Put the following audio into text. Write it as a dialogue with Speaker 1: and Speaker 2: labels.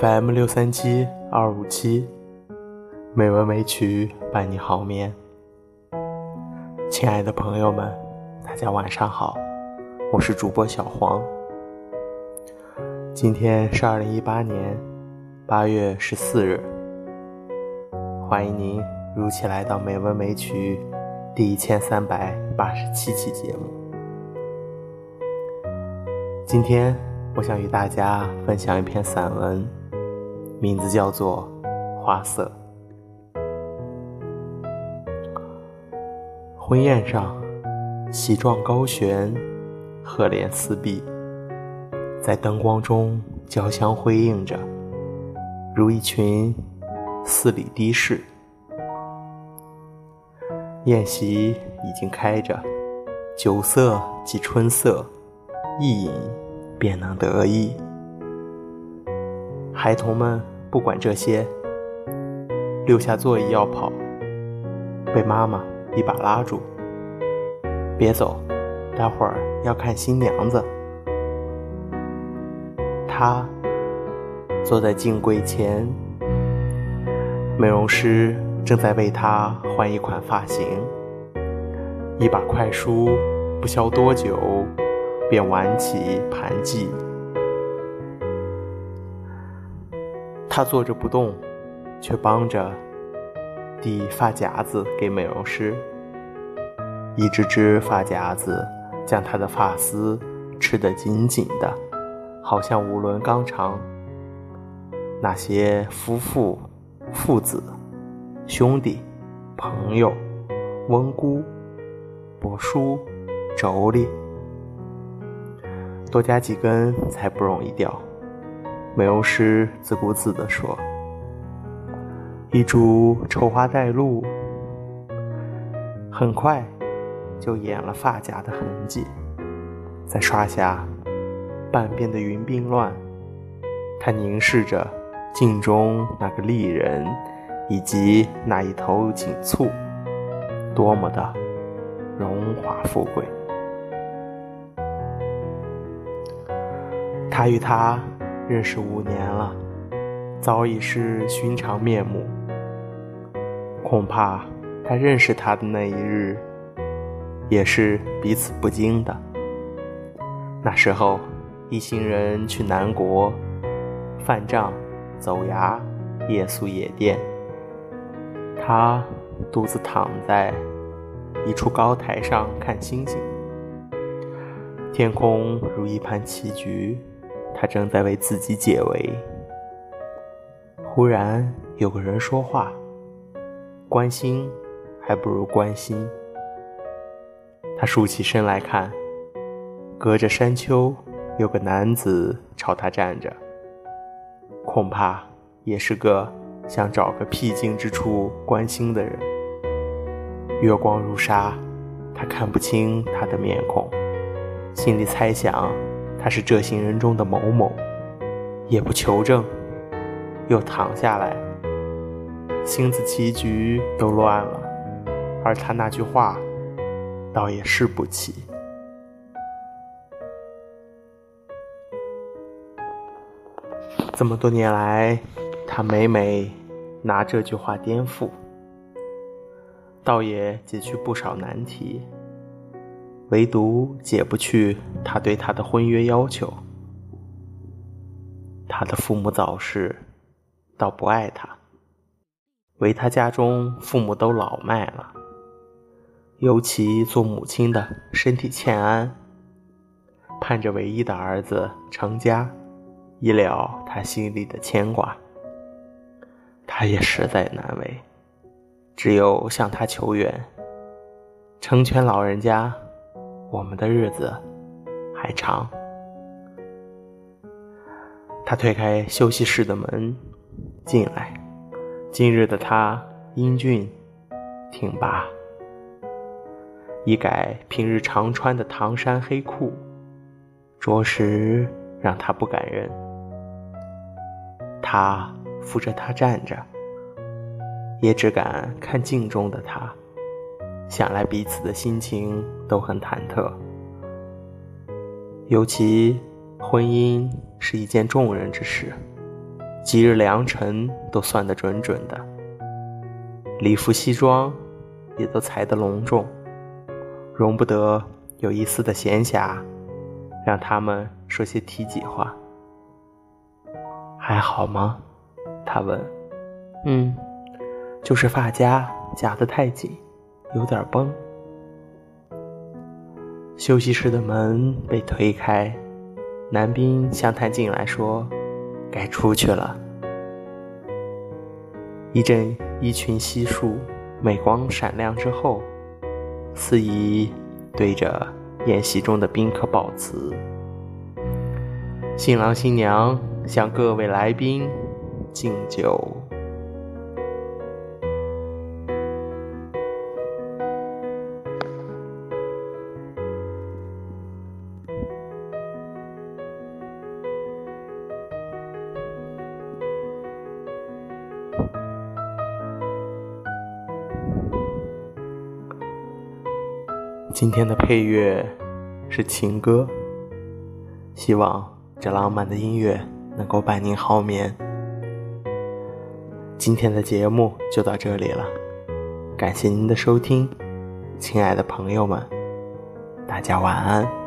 Speaker 1: FM 六三七二五七，美文美曲伴你好眠。亲爱的朋友们，大家晚上好，我是主播小黄。今天是二零一八年八月十四日，欢迎您如期来到《美文美曲》第一千三百八十七期节目。今天。我想与大家分享一篇散文，名字叫做《花色》。婚宴上，喜状高悬，鹤帘四壁，在灯光中交相辉映着，如一群四里的士。宴席已经开着，酒色即春色，一饮。便能得意。孩童们不管这些，溜下座椅要跑，被妈妈一把拉住：“别走，待会儿要看新娘子。”他坐在镜柜前，美容师正在为他换一款发型。一把快梳，不消多久。便挽起盘髻，他坐着不动，却帮着递发夹子给美容师。一只只发夹子将他的发丝吃得紧紧的，好像无轮钢肠。那些夫妇、父子、兄弟、朋友、翁姑、伯叔、妯娌。多加几根才不容易掉，美容师自顾自地说：“一株丑花带露，很快就掩了发夹的痕迹。再刷下半边的云鬓乱，他凝视着镜中那个丽人，以及那一头锦簇，多么的荣华富贵。”他与她认识五年了，早已是寻常面目。恐怕他认识她的那一日，也是彼此不经的。那时候，一行人去南国，泛帐、走崖、夜宿野店。他独自躺在一处高台上看星星，天空如一盘棋局。他正在为自己解围，忽然有个人说话：“关心还不如关心。”他竖起身来看，隔着山丘有个男子朝他站着，恐怕也是个想找个僻静之处关心的人。月光如纱，他看不清他的面孔，心里猜想。他是这行人中的某某，也不求证，又躺下来，星子棋局都乱了，而他那句话，倒也是不起。这么多年来，他每每拿这句话颠覆，倒也解去不少难题。唯独解不去他对她的婚约要求。他的父母早逝，倒不爱他，唯他家中父母都老迈了，尤其做母亲的身体欠安，盼着唯一的儿子成家，以了他心里的牵挂。他也实在难为，只有向他求援，成全老人家。我们的日子还长。他推开休息室的门，进来。今日的他英俊挺拔，一改平日常穿的唐衫黑裤，着实让他不敢认。他扶着他站着，也只敢看镜中的他。想来彼此的心情都很忐忑，尤其婚姻是一件重人之事，吉日良辰都算得准准的，礼服西装也都裁得隆重，容不得有一丝的闲暇，让他们说些体己话。还好吗？他问。嗯，就是发夹夹得太紧，有点崩。休息室的门被推开，男宾向他进来说：“该出去了。”一阵衣裙稀疏、美光闪亮之后，司仪对着宴席中的宾客报辞：“新郎新娘向各位来宾敬酒。”今天的配乐是情歌，希望这浪漫的音乐能够伴您好眠。今天的节目就到这里了，感谢您的收听，亲爱的朋友们，大家晚安。